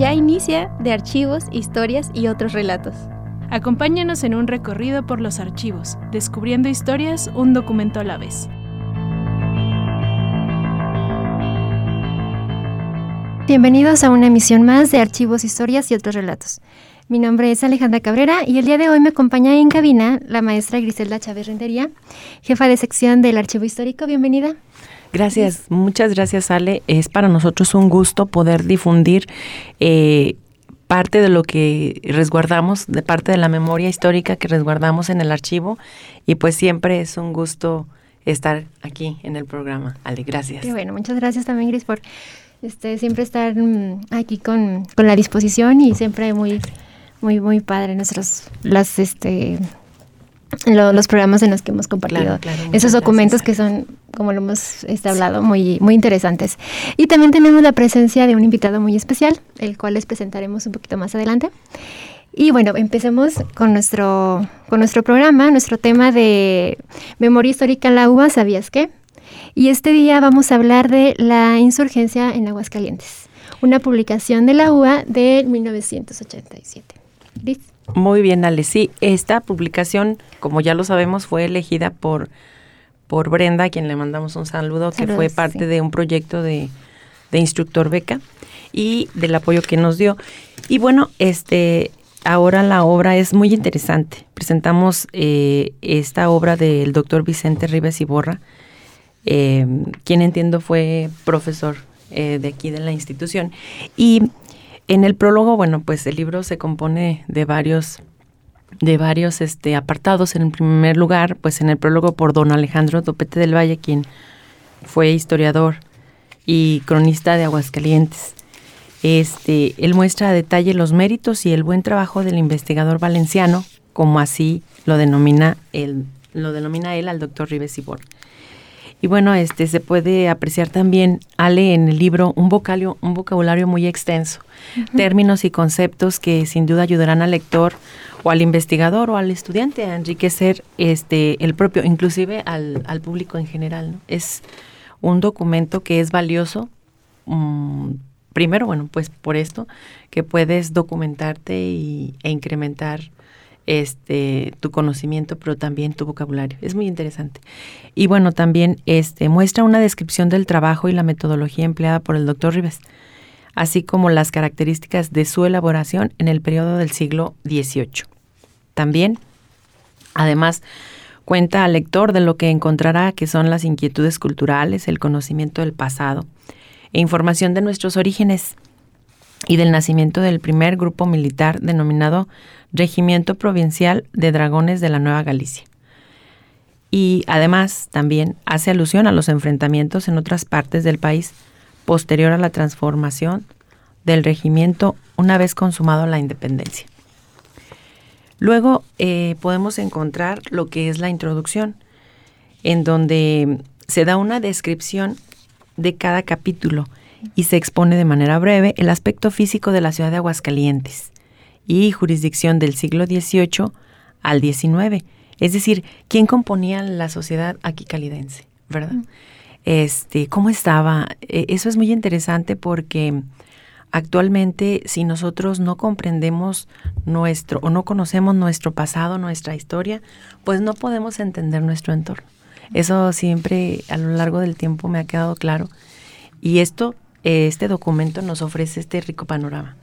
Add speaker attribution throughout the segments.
Speaker 1: ya inicia de archivos, historias y otros relatos.
Speaker 2: Acompáñanos en un recorrido por los archivos, descubriendo historias un documento a la vez.
Speaker 1: Bienvenidos a una emisión más de Archivos, Historias y otros relatos. Mi nombre es Alejandra Cabrera y el día de hoy me acompaña en cabina la maestra Griselda Chávez Rentería, jefa de sección del Archivo Histórico. Bienvenida.
Speaker 3: Gracias, muchas gracias Ale. Es para nosotros un gusto poder difundir eh, parte de lo que resguardamos, de parte de la memoria histórica que resguardamos en el archivo y pues siempre es un gusto estar aquí en el programa. Ale, gracias.
Speaker 1: Qué bueno, muchas gracias también Gris por este, siempre estar mm, aquí con, con la disposición y siempre muy muy, muy padre nuestros, las, este, los programas en los que hemos compartido esos documentos que son, como lo hemos hablado, muy, muy interesantes. Y también tenemos la presencia de un invitado muy especial, el cual les presentaremos un poquito más adelante. Y bueno, empecemos con nuestro, con nuestro programa, nuestro tema de memoria histórica en la UBA, ¿sabías qué? Y este día vamos a hablar de la insurgencia en Aguascalientes, una publicación de la UA de 1987.
Speaker 3: Muy bien, Ale. Sí, esta publicación, como ya lo sabemos, fue elegida por, por Brenda, a quien le mandamos un saludo, que fue parte de un proyecto de, instructor beca y del apoyo que nos dio. Y bueno, este ahora la obra es muy interesante. Presentamos eh, esta obra del doctor Vicente Ribes Iborra, eh, quien entiendo fue profesor eh, de aquí de la institución. Y en el prólogo, bueno, pues el libro se compone de varios de varios este, apartados. En primer lugar, pues en el prólogo por don Alejandro Topete del Valle, quien fue historiador y cronista de Aguascalientes. Este, él muestra a detalle los méritos y el buen trabajo del investigador valenciano, como así lo denomina él, lo denomina él al doctor Rives Ibor. Y bueno, este se puede apreciar también, Ale, en el libro un vocabulario, un vocabulario muy extenso, términos y conceptos que sin duda ayudarán al lector o al investigador o al estudiante a enriquecer este el propio, inclusive al, al público en general. Es un documento que es valioso. Mm, primero, bueno, pues por esto, que puedes documentarte y, e incrementar este tu conocimiento, pero también tu vocabulario. Es muy interesante. Y bueno, también este muestra una descripción del trabajo y la metodología empleada por el doctor Rives, así como las características de su elaboración en el periodo del siglo XVIII. También, además, cuenta al lector de lo que encontrará que son las inquietudes culturales, el conocimiento del pasado e información de nuestros orígenes y del nacimiento del primer grupo militar denominado Regimiento Provincial de Dragones de la Nueva Galicia. Y además también hace alusión a los enfrentamientos en otras partes del país posterior a la transformación del regimiento una vez consumado la independencia. Luego eh, podemos encontrar lo que es la introducción, en donde se da una descripción de cada capítulo y se expone de manera breve el aspecto físico de la ciudad de Aguascalientes y jurisdicción del siglo XVIII al XIX, es decir, quién componía la sociedad aquí calidense, ¿verdad? Este, cómo estaba. E, eso es muy interesante porque actualmente si nosotros no comprendemos nuestro o no conocemos nuestro pasado, nuestra historia, pues no podemos entender nuestro entorno. Eso siempre a lo largo del tiempo me ha quedado claro y esto este documento nos ofrece este rico panorama.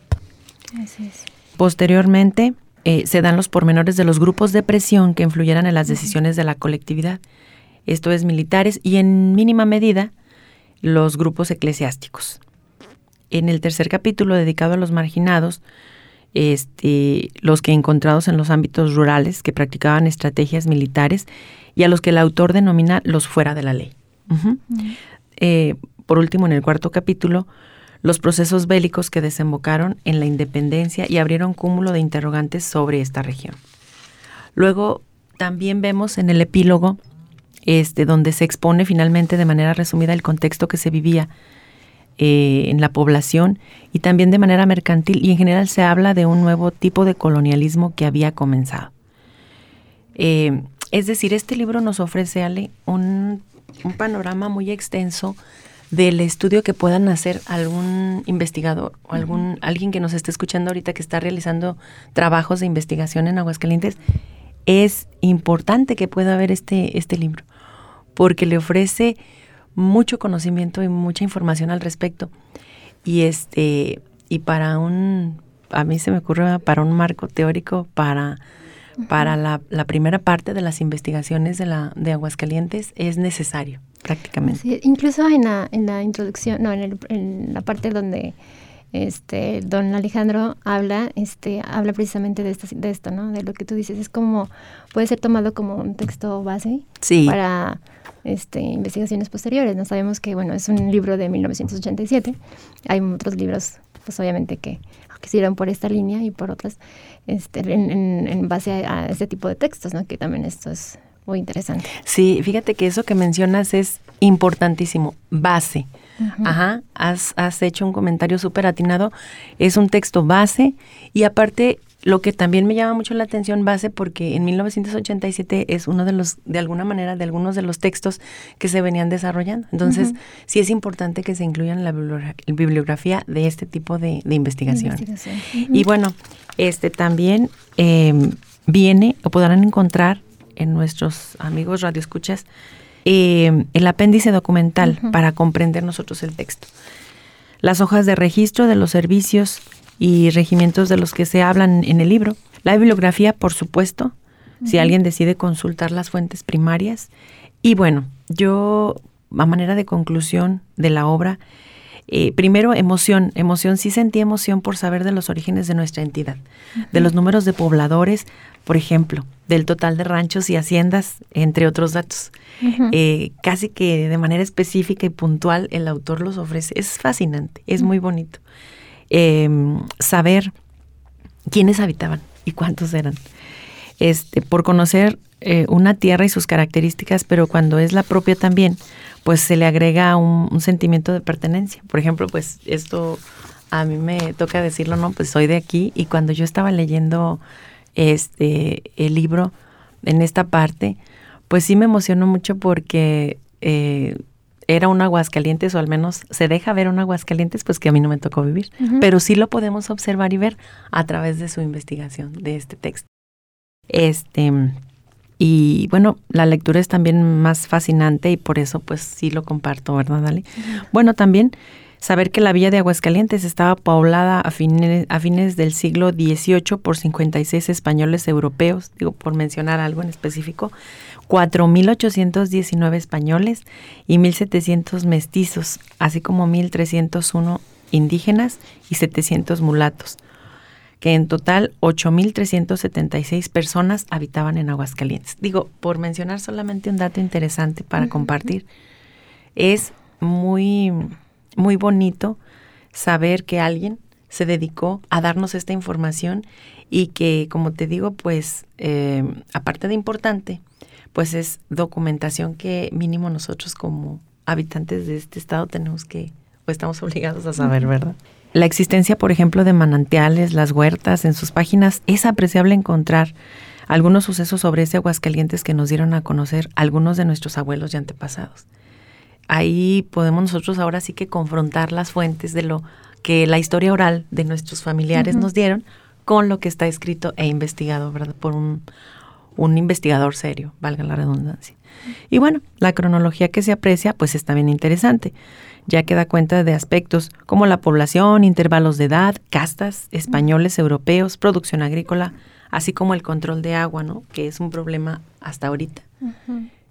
Speaker 3: Posteriormente, eh, se dan los pormenores de los grupos de presión que influyeran en las decisiones de la colectividad, esto es militares y en mínima medida los grupos eclesiásticos. En el tercer capítulo dedicado a los marginados, este, los que encontrados en los ámbitos rurales que practicaban estrategias militares y a los que el autor denomina los fuera de la ley. Eh, por último, en el cuarto capítulo, los procesos bélicos que desembocaron en la independencia y abrieron cúmulo de interrogantes sobre esta región. Luego también vemos en el epílogo este, donde se expone finalmente de manera resumida el contexto que se vivía eh, en la población y también de manera mercantil y en general se habla de un nuevo tipo de colonialismo que había comenzado. Eh, es decir, este libro nos ofrece, Ale, un, un panorama muy extenso del estudio que puedan hacer algún investigador o algún alguien que nos esté escuchando ahorita que está realizando trabajos de investigación en Aguascalientes, es importante que pueda ver este, este libro, porque le ofrece mucho conocimiento y mucha información al respecto. Y este, y para un, a mí se me ocurre para un marco teórico para para la, primera parte de las investigaciones de, la, de Aguascalientes es necesario, prácticamente.
Speaker 1: incluso en la, en la introducción, no, en, en la parte donde este don Alejandro habla este habla precisamente de esto, de esto no de lo que tú dices es como puede ser tomado como un texto base para este investigaciones posteriores no sabemos que bueno es un libro de 1987 hay otros libros pues obviamente que que por esta línea y por otras este, en, base a, este tipo de textos, ¿no? que también esto es muy interesante.
Speaker 3: Sí, fíjate que eso que mencionas es importantísimo, base. Ajá, has, has hecho un comentario súper atinado. Es un texto base y aparte lo que también me llama mucho la atención base porque en 1987 es uno de los, de alguna manera, de algunos de los textos que se venían desarrollando. Entonces, sí es importante que se incluyan en la bibliografía de este tipo de, investigación. Y bueno, este también em, viene, o podrán encontrar en nuestros amigos radioescuchas, eh, el apéndice documental para comprender nosotros el texto. Las hojas de registro de los servicios y regimientos de los que se hablan en el libro. La bibliografía, por supuesto, si alguien decide consultar las fuentes primarias. Y bueno, yo, a manera de conclusión de la obra, eh, primero, emoción. Emoción, sí sentí emoción por saber de los orígenes de nuestra entidad, de los números de pobladores, por ejemplo, del total de ranchos y haciendas, entre otros datos. Eh, casi que de manera específica y puntual el autor los ofrece. Es fascinante, es muy bonito. Em, saber quiénes habitaban y cuántos eran. Este, por conocer eh, una tierra y sus características, pero cuando es la propia también, pues se le agrega un, sentimiento de pertenencia. Por ejemplo, pues esto a mí me toca decirlo, ¿no? Pues soy de aquí y cuando yo estaba leyendo este el libro en esta parte, pues sí me emocionó mucho porque eh, era un Aguascalientes, o al menos se deja ver un Aguascalientes, pues que a mí no me tocó vivir. Pero sí lo podemos observar y ver a través de su investigación de este texto. Este, y bueno, la lectura es también más fascinante y por eso pues sí lo comparto, ¿verdad, Dale? Bueno, también saber que la villa de Aguascalientes estaba poblada a fines, a fines del siglo XVIII por 56 españoles europeos, digo, por mencionar algo en específico, 4.819 españoles y 1.700 mestizos, así como 1.301 indígenas y 700 mulatos, que en total 8.376 personas habitaban en Aguascalientes. Digo, por mencionar solamente un dato interesante para compartir, es muy, muy bonito saber que alguien se dedicó a darnos esta información y que, como te digo, pues, eh, aparte de importante, pues es documentación que mínimo nosotros como habitantes de este estado tenemos que, o estamos obligados a saber, ¿verdad? La existencia, por ejemplo, de manantiales, las huertas, en sus páginas, es apreciable encontrar algunos sucesos sobre ese Aguascalientes que nos dieron a conocer algunos de nuestros abuelos y antepasados. Ahí podemos nosotros ahora sí que confrontar las fuentes de lo que la historia oral de nuestros familiares nos dieron con lo que está escrito e investigado, ¿verdad? Por un, un investigador serio, valga la redundancia. Y bueno, la cronología que se aprecia pues está bien interesante, ya que da cuenta de aspectos como la población, intervalos de edad, castas, españoles, europeos, producción agrícola, así como el control de agua, ¿no? Que es un problema hasta ahorita,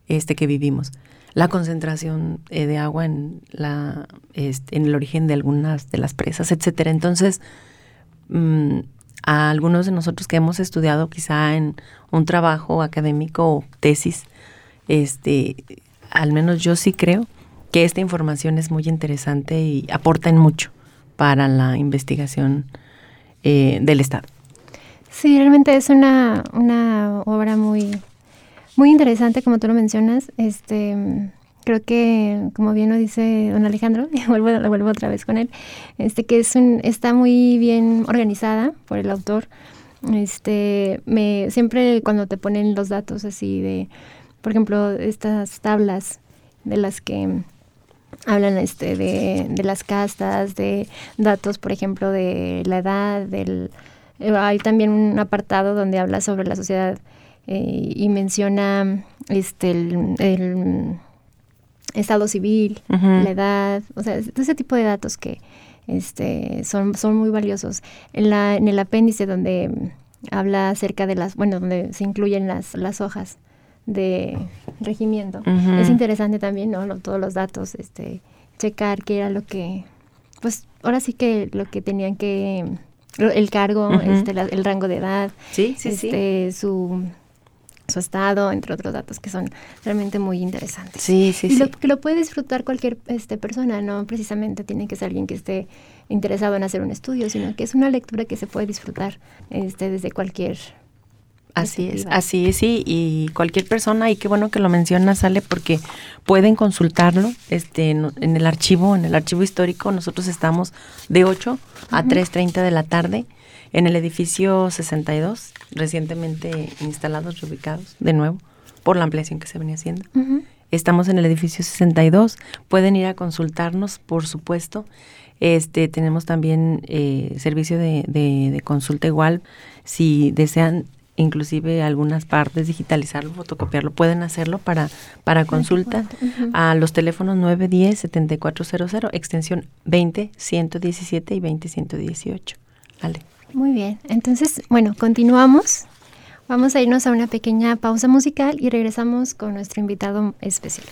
Speaker 3: este que vivimos. La concentración eh, de agua en la este, en el origen de algunas de las presas, etcétera. Entonces, mm, a algunos de nosotros que hemos estudiado quizá en un trabajo académico o tesis, este, al menos yo sí creo que esta información es muy interesante y aporta en mucho para la investigación eh, del Estado.
Speaker 1: Sí, realmente es una, una obra muy, muy interesante, como tú lo mencionas. Este, creo que, como bien lo dice don Alejandro, y vuelvo, vuelvo otra vez con él, este, que es un, está muy bien organizada por el autor. Este, me, siempre cuando te ponen los datos así de, por ejemplo, estas tablas de las que hablan este de, de, las castas, de datos, por ejemplo, de la edad, del eh, hay también un apartado donde habla sobre la sociedad eh, y menciona este el, estado civil, la edad, o sea, ese tipo de datos que este son son muy valiosos. En la en el apéndice donde habla acerca de las, bueno, donde se incluyen las las hojas de regimiento. Es interesante también, ¿no? Todos los datos, este, checar qué era lo que, pues ahora sí que lo que tenían que, el cargo, este, el rango de edad,
Speaker 3: sí, sí,
Speaker 1: este, su su estado, entre otros datos que son realmente muy interesantes.
Speaker 3: Sí, sí,
Speaker 1: y Lo, que lo puede disfrutar cualquier este, persona, no precisamente tiene que ser alguien que esté interesado en hacer un estudio, sino que es una lectura que se puede disfrutar este, desde cualquier
Speaker 3: Así es, así es, sí, y cualquier persona, y qué bueno que lo menciona, sale porque pueden consultarlo este, en, el archivo, en el archivo histórico, nosotros estamos de 8 a 3.30 de la tarde en el edificio 62, recientemente instalados, reubicados, de nuevo, por la ampliación que se venía haciendo. Estamos en el edificio 62, pueden ir a consultarnos, por supuesto. Este, tenemos también eh, servicio de, de consulta igual, si desean inclusive algunas partes, digitalizarlo, fotocopiarlo, pueden hacerlo para, para consulta a los teléfonos 910-7400, extensión 20-117 y 20-118. Vale.
Speaker 1: Muy bien, entonces, bueno, continuamos. Vamos a irnos a una pequeña pausa musical y regresamos con nuestro invitado especial.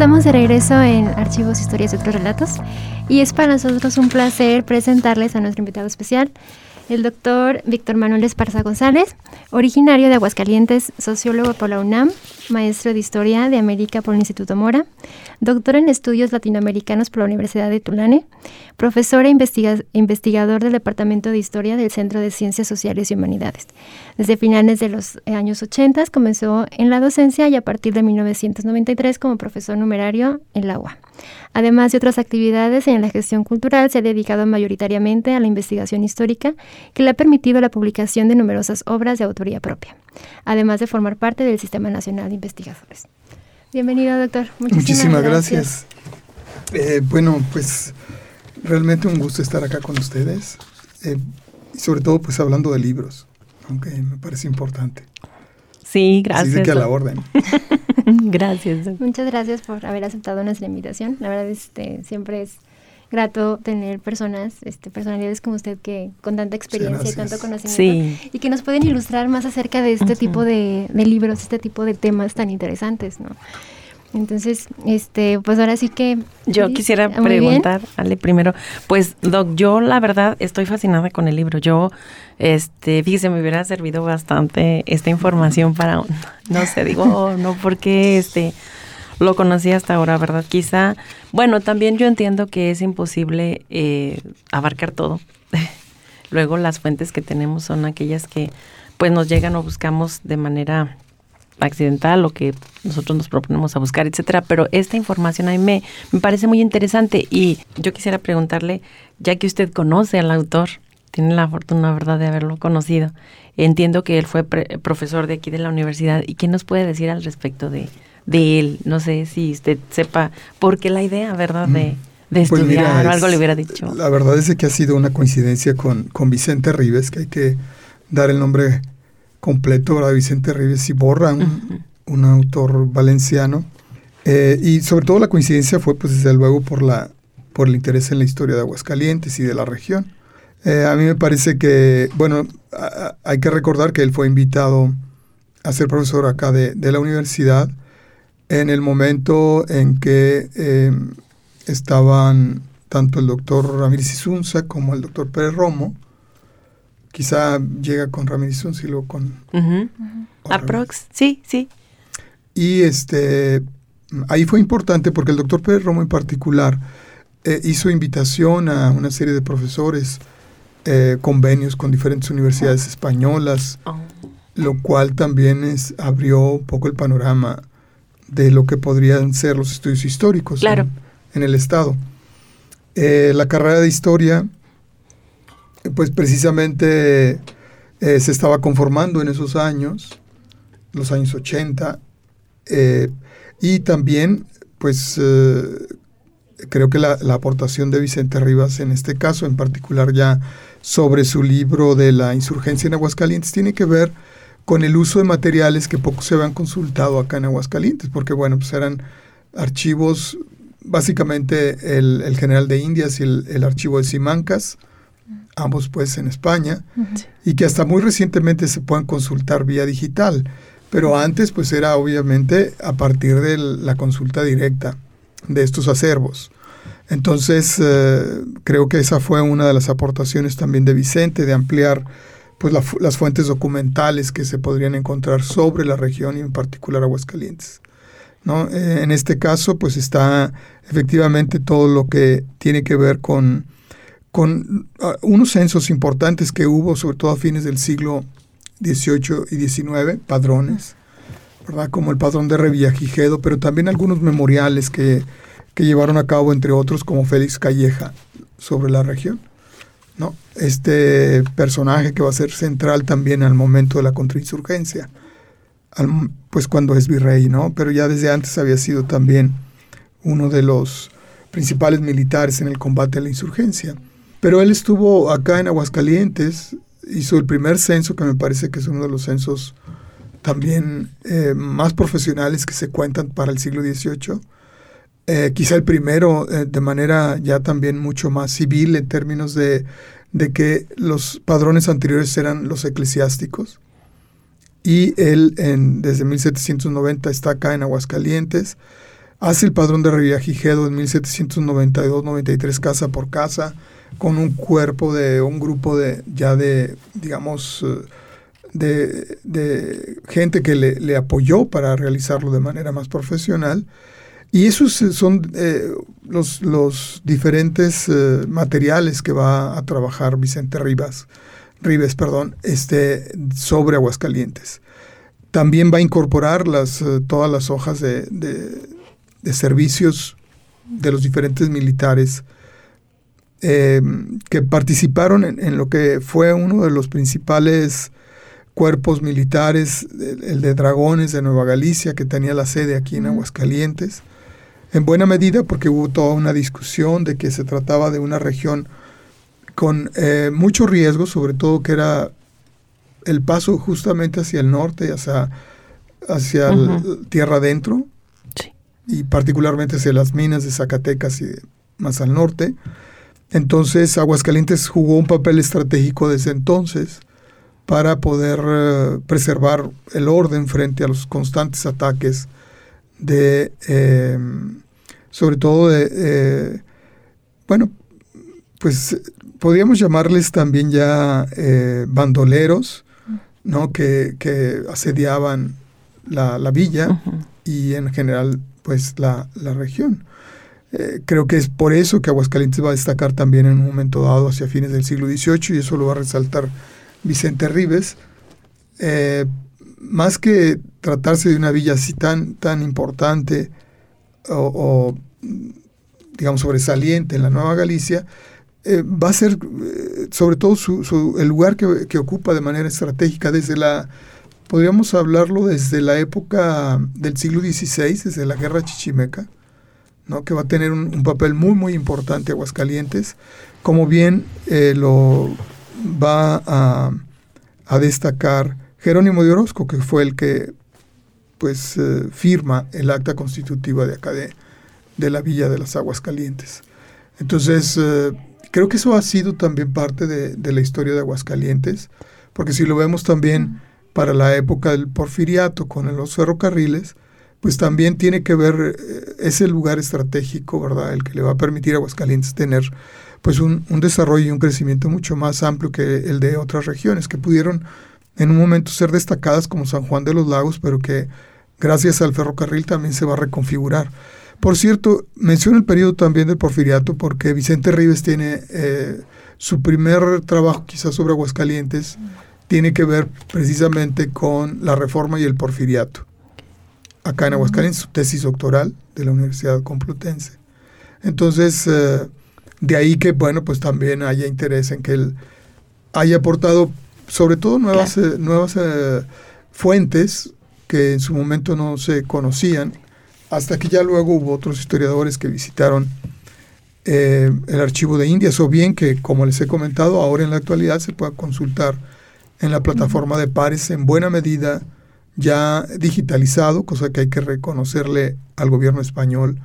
Speaker 1: Estamos de regreso en Archivos, Historias y otros relatos. Y es para nosotros un placer presentarles a nuestro invitado especial, el doctor Víctor Manuel Esparza González, originario de Aguascalientes, sociólogo por la UNAM, maestro de Historia de América por el Instituto Mora, doctor en Estudios Latinoamericanos por la Universidad de Tulane, profesor e investigador del Departamento de Historia del Centro de Ciencias Sociales y Humanidades. Desde finales de los años 80 comenzó en la docencia y a partir de 1993 como profesor numerario en la UA. Además de otras actividades en la gestión cultural, se ha dedicado mayoritariamente a la investigación histórica, que le ha permitido la publicación de numerosas obras de autoría propia, además de formar parte del Sistema Nacional de Investigadores. Bienvenido, doctor.
Speaker 4: Muchísimas, gracias. Eh, bueno, pues realmente un gusto estar acá con ustedes. Eh, y sobre todo, pues hablando de libros, aunque me parece importante.
Speaker 3: Sí, gracias.
Speaker 4: Así que a la orden.
Speaker 3: gracias.
Speaker 1: Muchas gracias por haber aceptado nuestra invitación. La verdad, este, siempre es grato tener personas, este, personalidades como usted que con tanta experiencia y tanto conocimiento y que nos pueden ilustrar más acerca de este tipo de, de, libros, este tipo de temas tan interesantes, ¿no? Entonces, este, pues ahora sí que
Speaker 3: yo quisiera preguntar, Ale, primero, pues Doc, yo la verdad estoy fascinada con el libro. Yo este, fíjese, me hubiera servido bastante esta información para no sé, digo, no porque este lo conocí hasta ahora, ¿verdad? Quizá, bueno, también yo entiendo que es imposible eh, abarcar todo. Luego las fuentes que tenemos son aquellas que pues nos llegan o buscamos de manera accidental o que nosotros nos proponemos a buscar, etcétera, pero esta información a mí me, me parece muy interesante y yo quisiera preguntarle, ya que usted conoce al autor, tiene la fortuna, ¿verdad?, de haberlo conocido. Entiendo que él fue profesor de aquí de la universidad. ¿Y qué nos puede decir al respecto de, de él? No sé si usted sepa por qué la idea, ¿verdad?, de, de pues estudiar o algo le hubiera dicho.
Speaker 4: La verdad es que ha sido una coincidencia con, con Vicente Rives, que hay que dar el nombre completo, ¿verdad? Vicente Rives y Borra, un, autor valenciano. Eh, y sobre todo la coincidencia fue, pues, desde luego, por, la, por el interés en la historia de Aguascalientes y de la región. Eh, a mí me parece que, bueno, hay que recordar que él fue invitado a ser profesor acá de, la universidad en el momento en que em, estaban tanto el doctor Ramírez Isunza como el doctor Pérez Romo. Quizá llega con Ramírez Isunza y luego con...
Speaker 3: Aprox, sí, sí.
Speaker 4: Y este, ahí fue importante porque el doctor Pérez Romo en particular eh, hizo invitación a una serie de profesores eh, convenios con diferentes universidades españolas, oh. lo cual también es, abrió un poco el panorama de lo que podrían ser los estudios históricos en, el Estado. Eh, la carrera de historia, pues precisamente eh, se estaba conformando en esos años, los años 80, y también, pues creo que la, la, aportación de Vicente Rivas en este caso, en particular ya sobre su libro de la insurgencia en Aguascalientes tiene que ver con el uso de materiales que poco se habían consultado acá en Aguascalientes, porque bueno, pues eran archivos, básicamente el, general de Indias y el, archivo de Simancas, ambos pues en España, y que hasta muy recientemente se pueden consultar vía digital, pero antes pues era obviamente a partir de la consulta directa de estos acervos. Entonces, eh, creo que esa fue una de las aportaciones también de Vicente, de ampliar pues, las fuentes documentales que se podrían encontrar sobre la región y en particular Aguascalientes. ¿no? Eh, en este caso, pues está efectivamente todo lo que tiene que ver con, con ah, unos censos importantes que hubo, sobre todo a fines del siglo XVIII y XIX, padrones, ¿verdad? como el padrón de Revillagigedo, pero también algunos memoriales que que llevaron a cabo, entre otros, como Félix Calleja, sobre la región. ¿No? Este personaje que va a ser central también al momento de la contrainsurgencia, pues cuando es virrey, ¿no? pero ya desde antes había sido también uno de los principales militares en el combate a la insurgencia. Pero él estuvo acá en Aguascalientes, hizo el primer censo, que me parece que es uno de los censos también eh, más profesionales que se cuentan para el siglo XVIII eh, quizá el primero eh, de manera ya también mucho más civil en términos de, que los padrones anteriores eran los eclesiásticos. Y él desde 1790 está acá en Aguascalientes. Hace el padrón de Revillagigedo en 1792-93 casa por casa, con un cuerpo de un grupo de ya de, digamos, eh, de, gente que le, le apoyó para realizarlo de manera más profesional. Y esos son eh, los, los, diferentes eh, materiales que va a trabajar Vicente Rivas, Rives perdón, este, sobre Aguascalientes. También va a incorporar las, eh, todas las hojas de, de, servicios de los diferentes militares que participaron en, en, lo que fue uno de los principales cuerpos militares, el de Dragones de Nueva Galicia, que tenía la sede aquí en Aguascalientes en buena medida porque hubo toda una discusión de que se trataba de una región con eh, mucho riesgo, sobre todo que era el paso justamente hacia el norte, hacia, hacia tierra adentro, y particularmente hacia las minas de Zacatecas y más al norte. Entonces Aguascalientes jugó un papel estratégico desde entonces para poder eh, preservar el orden frente a los constantes ataques de, em, sobre todo de, eh, bueno, pues podríamos llamarles también ya eh, bandoleros, ¿no? Que, asediaban la, villa y en general pues la, región. Eh, creo que es por eso que Aguascalientes va a destacar también en un momento dado hacia fines del siglo XVIII y eso lo va a resaltar Vicente Rives. Eh, más que tratarse de una villa así tan, tan importante o, digamos sobresaliente en la Nueva Galicia, eh, va a ser sobre todo el lugar que, que, ocupa de manera estratégica desde la podríamos hablarlo desde la época del siglo XVI, desde la guerra chichimeca, ¿no? que va a tener un, papel muy, muy importante Aguascalientes, como bien eh, lo va a, destacar Jerónimo de Orozco, que fue el que pues eh, firma el acta constitutiva de acá de, la Villa de las Aguas Calientes. Entonces, eh, creo que eso ha sido también parte de, de, la historia de Aguascalientes, porque si lo vemos también para la época del porfiriato con los ferrocarriles, pues también tiene que ver eh, ese lugar estratégico, ¿verdad? El que le va a permitir a Aguascalientes tener pues un, desarrollo y un crecimiento mucho más amplio que el de otras regiones que pudieron en un momento ser destacadas como San Juan de los Lagos, pero que gracias al ferrocarril también se va a reconfigurar. Por cierto, menciono el periodo también del porfiriato porque Vicente Rives tiene eh, su primer trabajo quizás sobre Aguascalientes tiene que ver precisamente con la reforma y el porfiriato. Acá en Aguascalientes, su tesis doctoral de la Universidad Complutense. Entonces, eh, de ahí que, bueno, pues también haya interés en que él haya aportado sobre todo nuevas, eh, nuevas eh, fuentes que en su momento no se conocían, hasta que ya luego hubo otros historiadores que visitaron el archivo de Indias, o bien que, como les he comentado, ahora en la actualidad se pueda consultar en la plataforma de pares en buena medida ya digitalizado, cosa que hay que reconocerle al gobierno español,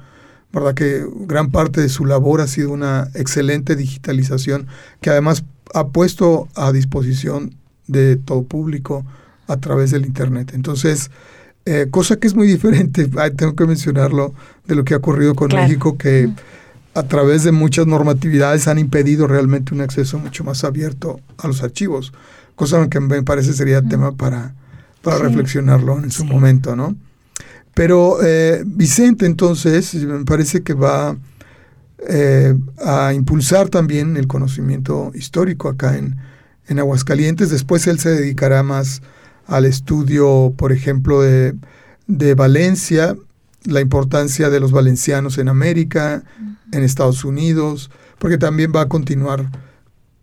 Speaker 4: ¿verdad? Que gran parte de su labor ha sido una excelente digitalización que además ha puesto a disposición de todo público a través del Internet. Entonces, eh, cosa que es muy diferente, tengo que mencionarlo, de lo que ha ocurrido con México, que a través de muchas normatividades han impedido realmente un acceso mucho más abierto a los archivos cosa que me parece sería tema para, para reflexionarlo en su momento, ¿no? Pero eh, Vicente entonces me parece que va eh, a impulsar también el conocimiento histórico acá en, en Aguascalientes. Después él se dedicará más al estudio, por ejemplo, de, de Valencia, la importancia de los valencianos en América, en Estados Unidos, porque también va a continuar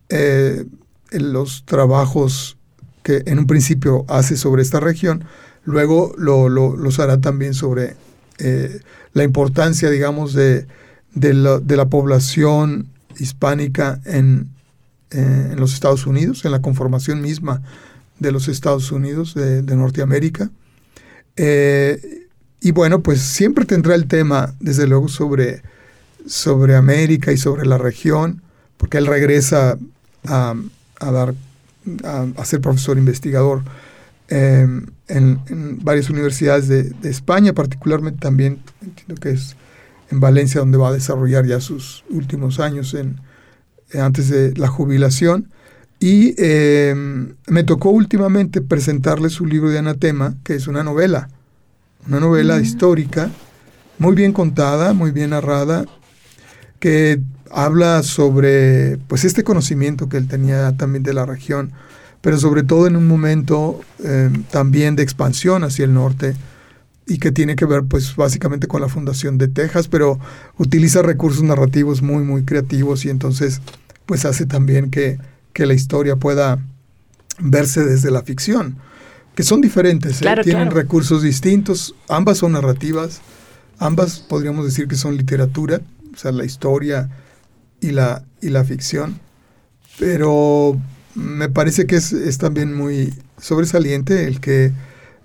Speaker 4: eh, los trabajos que en un principio hace sobre esta región, luego lo, los hará también sobre eh, la importancia, digamos, de, de, la, población hispánica en, eh, en, los Estados Unidos, en la conformación misma de los Estados Unidos de, Norteamérica. Eh, y bueno, pues siempre tendrá el tema, desde luego, sobre, sobre América y sobre la región, porque él regresa a, a dar a, ser profesor investigador em, en, varias universidades de, España, particularmente también entiendo que es en Valencia donde va a desarrollar ya sus últimos años en, antes de la jubilación. Y em, me tocó últimamente presentarle su libro de Anatema, que es una novela, una novela mm. histórica, muy bien contada, muy bien narrada, que habla sobre pues este conocimiento que él tenía también de la región, pero sobre todo en un momento eh, también de expansión hacia el norte y que tiene que ver pues básicamente con la fundación de Texas, pero utiliza recursos narrativos muy muy creativos y entonces pues hace también que, que la historia pueda verse desde la ficción, que son diferentes, ¿eh? tienen recursos distintos, ambas son narrativas, Ambas podríamos decir que son literatura, o sea, la historia y la, y la ficción, pero me parece que es, también muy sobresaliente el que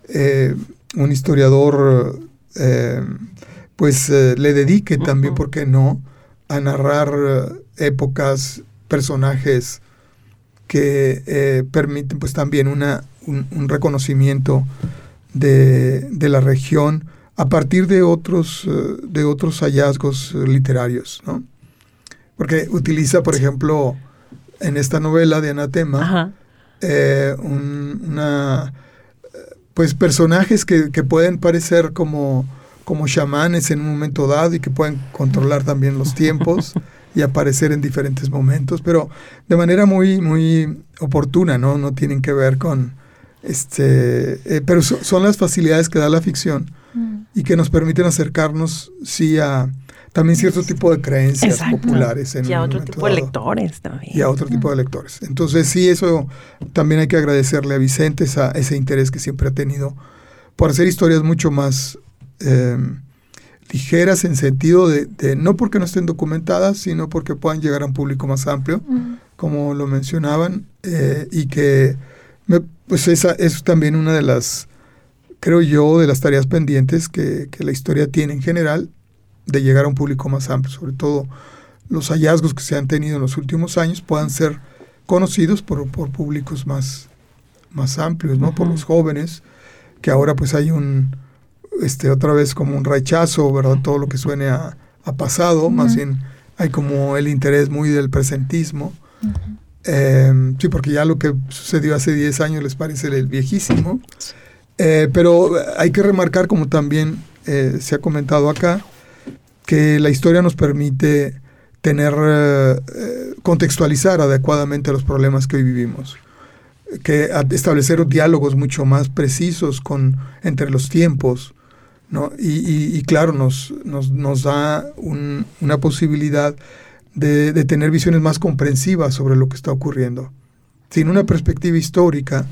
Speaker 4: eh, un historiador eh, pues eh, le dedique también, ¿por qué no?, a narrar épocas, personajes que permiten pues también una, un, reconocimiento de, de, la región a partir de otros, de otros hallazgos literarios, ¿no? Porque utiliza, por ejemplo, en esta novela de Anatema, eh, una, pues personajes que, pueden parecer como, como chamanes en un momento dado y que pueden controlar también los tiempos y aparecer en diferentes momentos, pero de manera muy, muy oportuna, ¿no? No tienen que ver con, este, eh, pero son las facilidades que da la ficción mm. y que nos permiten acercarnos, sí, a también cierto tipo de creencias populares.
Speaker 3: En y a otro tipo de lectores también.
Speaker 4: Y a otro tipo de lectores. Entonces sí, eso también hay que agradecerle a Vicente esa, ese interés que siempre ha tenido por hacer historias mucho más em, ligeras en sentido de, no porque no estén documentadas, sino porque puedan llegar a un público más amplio, como lo mencionaban, eh, y que pues esa es también una de las, creo yo, de las tareas pendientes que, que la historia tiene en general, de llegar a un público más amplio, sobre todo los hallazgos que se han tenido en los últimos años puedan ser conocidos por, por públicos más, más amplios, ¿no? Por los jóvenes, que ahora pues hay un, este, otra vez como un rechazo, ¿verdad? Todo lo que suene a, pasado, más bien hay como el interés muy del presentismo. Em, sí, porque ya lo que sucedió hace 10 años les parece el viejísimo. Eh, pero hay que remarcar, como también eh, se ha comentado acá, que la historia nos permite tener, eh, contextualizar adecuadamente los problemas que hoy vivimos, que establecer diálogos mucho más precisos con, entre los tiempos, ¿no? y, claro, nos, nos, da una posibilidad de, tener visiones más comprensivas sobre lo que está ocurriendo. Sin una perspectiva histórica,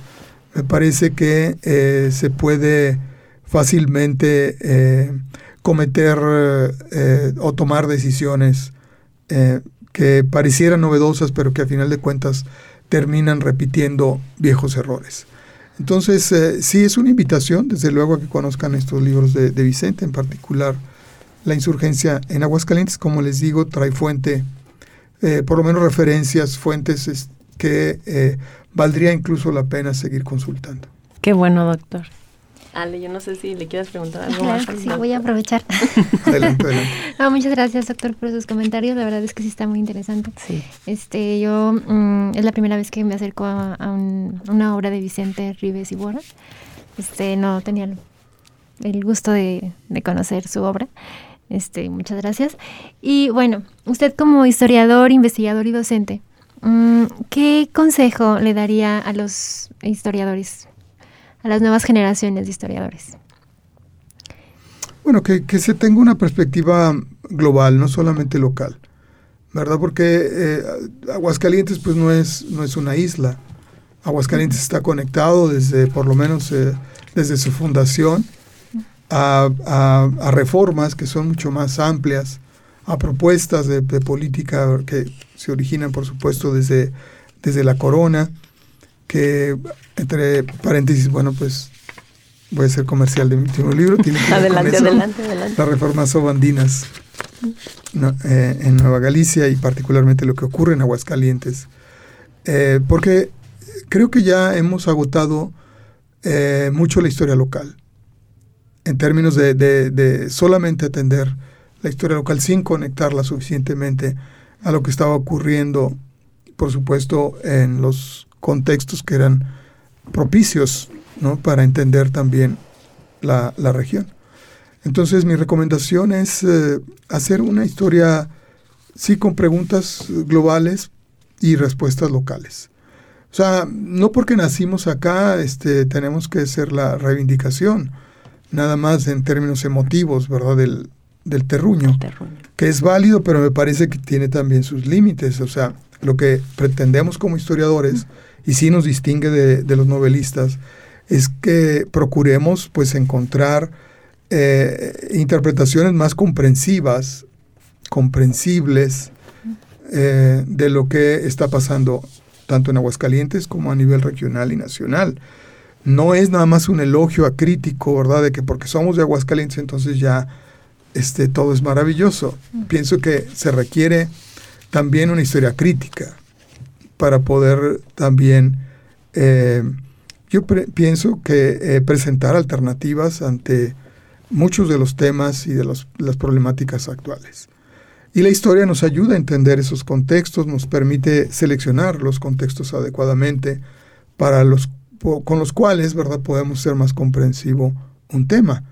Speaker 4: me parece que eh, se puede fácilmente eh, cometer eh, o tomar decisiones eh, que parecieran novedosas, pero que a final de cuentas terminan repitiendo viejos errores. Entonces, eh, sí es una invitación, desde luego, a que conozcan estos libros de, Vicente, en particular La insurgencia en Aguascalientes, como les digo, trae fuente, por lo menos referencias, fuentes que valdría incluso la pena seguir consultando.
Speaker 3: Qué bueno, doctor. Ale, yo no sé si le quieres preguntar algo
Speaker 1: más. sí, voy a aprovechar.
Speaker 4: adelante, adelante.
Speaker 1: muchas gracias, doctor, por sus comentarios. La verdad es que sí está muy interesante. Sí. Este, yo mm, es la primera vez que me acerco a, una obra de Vicente Rives y Borra. Este, no tenía el, gusto de, conocer su obra. Este, muchas gracias. Y bueno, usted como historiador, investigador y docente, mm, ¿qué consejo le daría a los historiadores a las nuevas generaciones de historiadores?
Speaker 4: Bueno, que, se tenga una perspectiva global, no solamente local, ¿verdad? Porque eh, Aguascalientes pues no es, no es una isla. Aguascalientes está conectado desde, por lo menos, eh, desde su fundación a, reformas que son mucho más amplias, a propuestas de, política que se originan, por supuesto, desde, desde la corona, que entre paréntesis, bueno, pues voy a ser comercial de mi último libro. Tiene
Speaker 3: adelante, adelante, adelante.
Speaker 4: Las reformas sobandinas eh, en Nueva Galicia y particularmente lo que ocurre en Aguascalientes. Eh, porque creo que ya hemos agotado eh, mucho la historia local, en términos de, de, solamente atender la historia local sin conectarla suficientemente a lo que estaba ocurriendo, por supuesto, en los contextos que eran propicios ¿no? para entender también la, región. Entonces mi recomendación es eh, hacer una historia, sí, con preguntas globales y respuestas locales. O sea, no porque nacimos acá este, tenemos que ser la reivindicación, nada más en términos emotivos, ¿verdad? Del, del terruño, terruño, que es válido, pero me parece que tiene también sus límites. O sea, lo que pretendemos como historiadores y sí nos distingue de, los novelistas, es que procuremos pues encontrar eh, interpretaciones más comprensivas, comprensibles eh, de lo que está pasando tanto en Aguascalientes como a nivel regional y nacional. No es nada más un elogio a crítico, ¿verdad? De que porque somos de Aguascalientes entonces ya este, todo es maravilloso. Pienso que se requiere también una historia crítica para poder también, eh, yo pienso que eh, presentar alternativas ante muchos de los temas y de las problemáticas actuales. Y la historia nos ayuda a entender esos contextos, nos permite seleccionar los contextos adecuadamente para los con los cuales, ¿verdad?, podemos ser más comprensivo un tema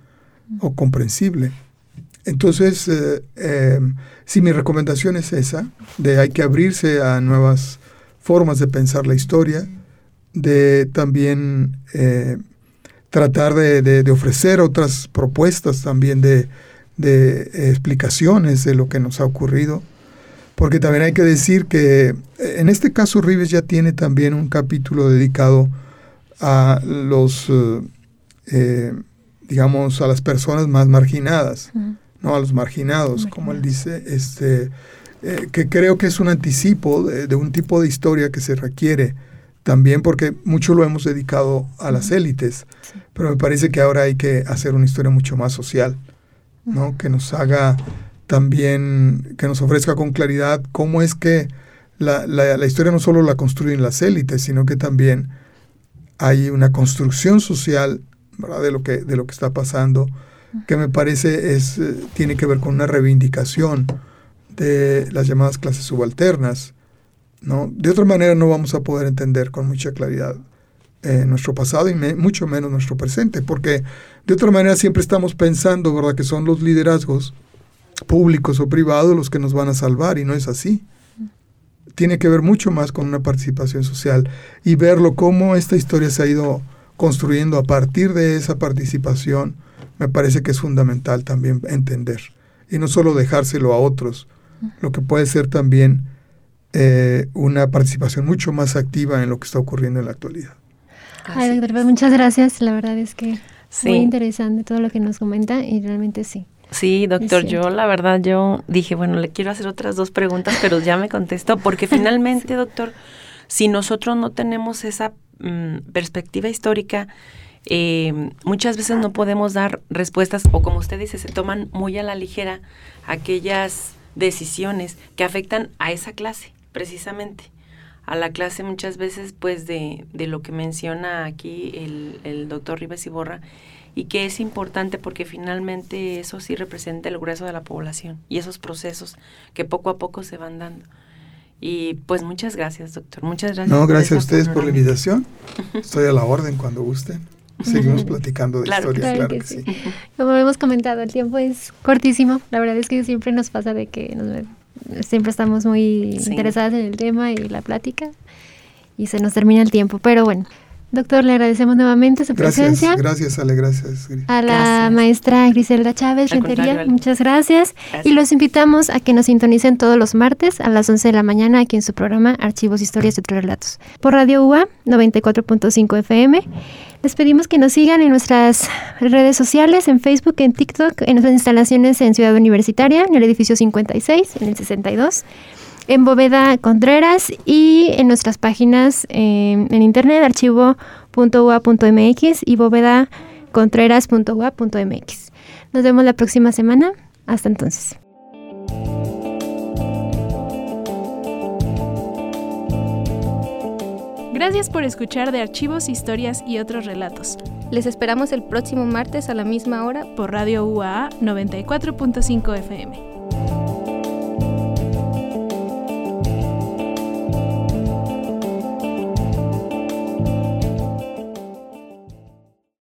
Speaker 4: o comprensible. Entonces, eh, si mi recomendación es esa, de hay que abrirse a nuevas formas de pensar la historia, de también eh, tratar de, ofrecer otras propuestas también de, de explicaciones de lo que nos ha ocurrido, porque también hay que decir que en este caso Rives ya tiene también un capítulo dedicado a los, eh, digamos, a las personas más marginadas. ¿no? a los marginados, como él dice, este, eh, que creo que es un anticipo de, un tipo de historia que se requiere también porque mucho lo hemos dedicado a las élites, pero me parece que ahora hay que hacer una historia mucho más social, ¿no? que nos haga también, que nos ofrezca con claridad cómo es que la, la, la historia no solo la construyen las élites, sino que también hay una construcción social de lo que de lo que está pasando que me parece es, eh, tiene que ver con una reivindicación de las llamadas clases subalternas. ¿no? De otra manera no vamos a poder entender con mucha claridad eh, nuestro pasado y mucho menos nuestro presente, porque de otra manera siempre estamos pensando ¿verdad? que son los liderazgos públicos o privados los que nos van a salvar y no es así. Tiene que ver mucho más con una participación social y verlo cómo esta historia se ha ido construyendo a partir de esa participación me parece que es fundamental también entender y no solo dejárselo a otros, lo que puede ser también eh, una participación mucho más activa en lo que está ocurriendo en la actualidad.
Speaker 1: Ay, doctor, pues muchas gracias. La verdad es que muy interesante todo lo que nos comenta y realmente sí.
Speaker 3: Sí, doctor, yo la verdad yo dije, bueno, le quiero hacer otras dos preguntas, pero ya me contestó, porque finalmente, doctor, si nosotros no tenemos esa mm, perspectiva histórica, eh, muchas veces no podemos dar respuestas o como usted dice, se toman muy a la ligera aquellas decisiones que afectan a esa clase, precisamente. A la clase muchas veces pues de, de lo que menciona aquí el, el doctor Ribes Iborra y que es importante porque finalmente eso sí representa el grueso de la población y esos procesos que poco a poco se van dando. Y pues muchas gracias, doctor. Muchas gracias.
Speaker 4: No, gracias a ustedes por la invitación. Estoy a la orden cuando gusten. Seguimos platicando de historias, claro, que, sí.
Speaker 1: Como hemos comentado, el tiempo es cortísimo. La verdad es que siempre nos pasa de que siempre estamos muy interesadas en el tema y la plática y se nos termina el tiempo. Pero bueno, Doctor, le agradecemos nuevamente su presencia.
Speaker 4: Gracias, Ale, gracias.
Speaker 1: A la maestra Griselda Chávez Rentería, muchas gracias. Y los invitamos a que nos sintonicen todos los martes a las 11 de la mañana aquí en su programa Archivos, Historias y otros relatos. Por Radio UA 94.5 FM. Les pedimos que nos sigan en nuestras redes sociales, en Facebook, en TikTok, en nuestras instalaciones en Ciudad Universitaria, en el edificio 56, en el 62 en Bóveda Contreras y en nuestras páginas em, en internet archivo.ua.mx y bóvedacontreras.ua.mx. Nos vemos la próxima semana. Hasta entonces.
Speaker 2: Gracias por escuchar de archivos, historias y otros relatos.
Speaker 1: Les esperamos el próximo martes a la misma hora
Speaker 2: por Radio UAA 94.5 FM.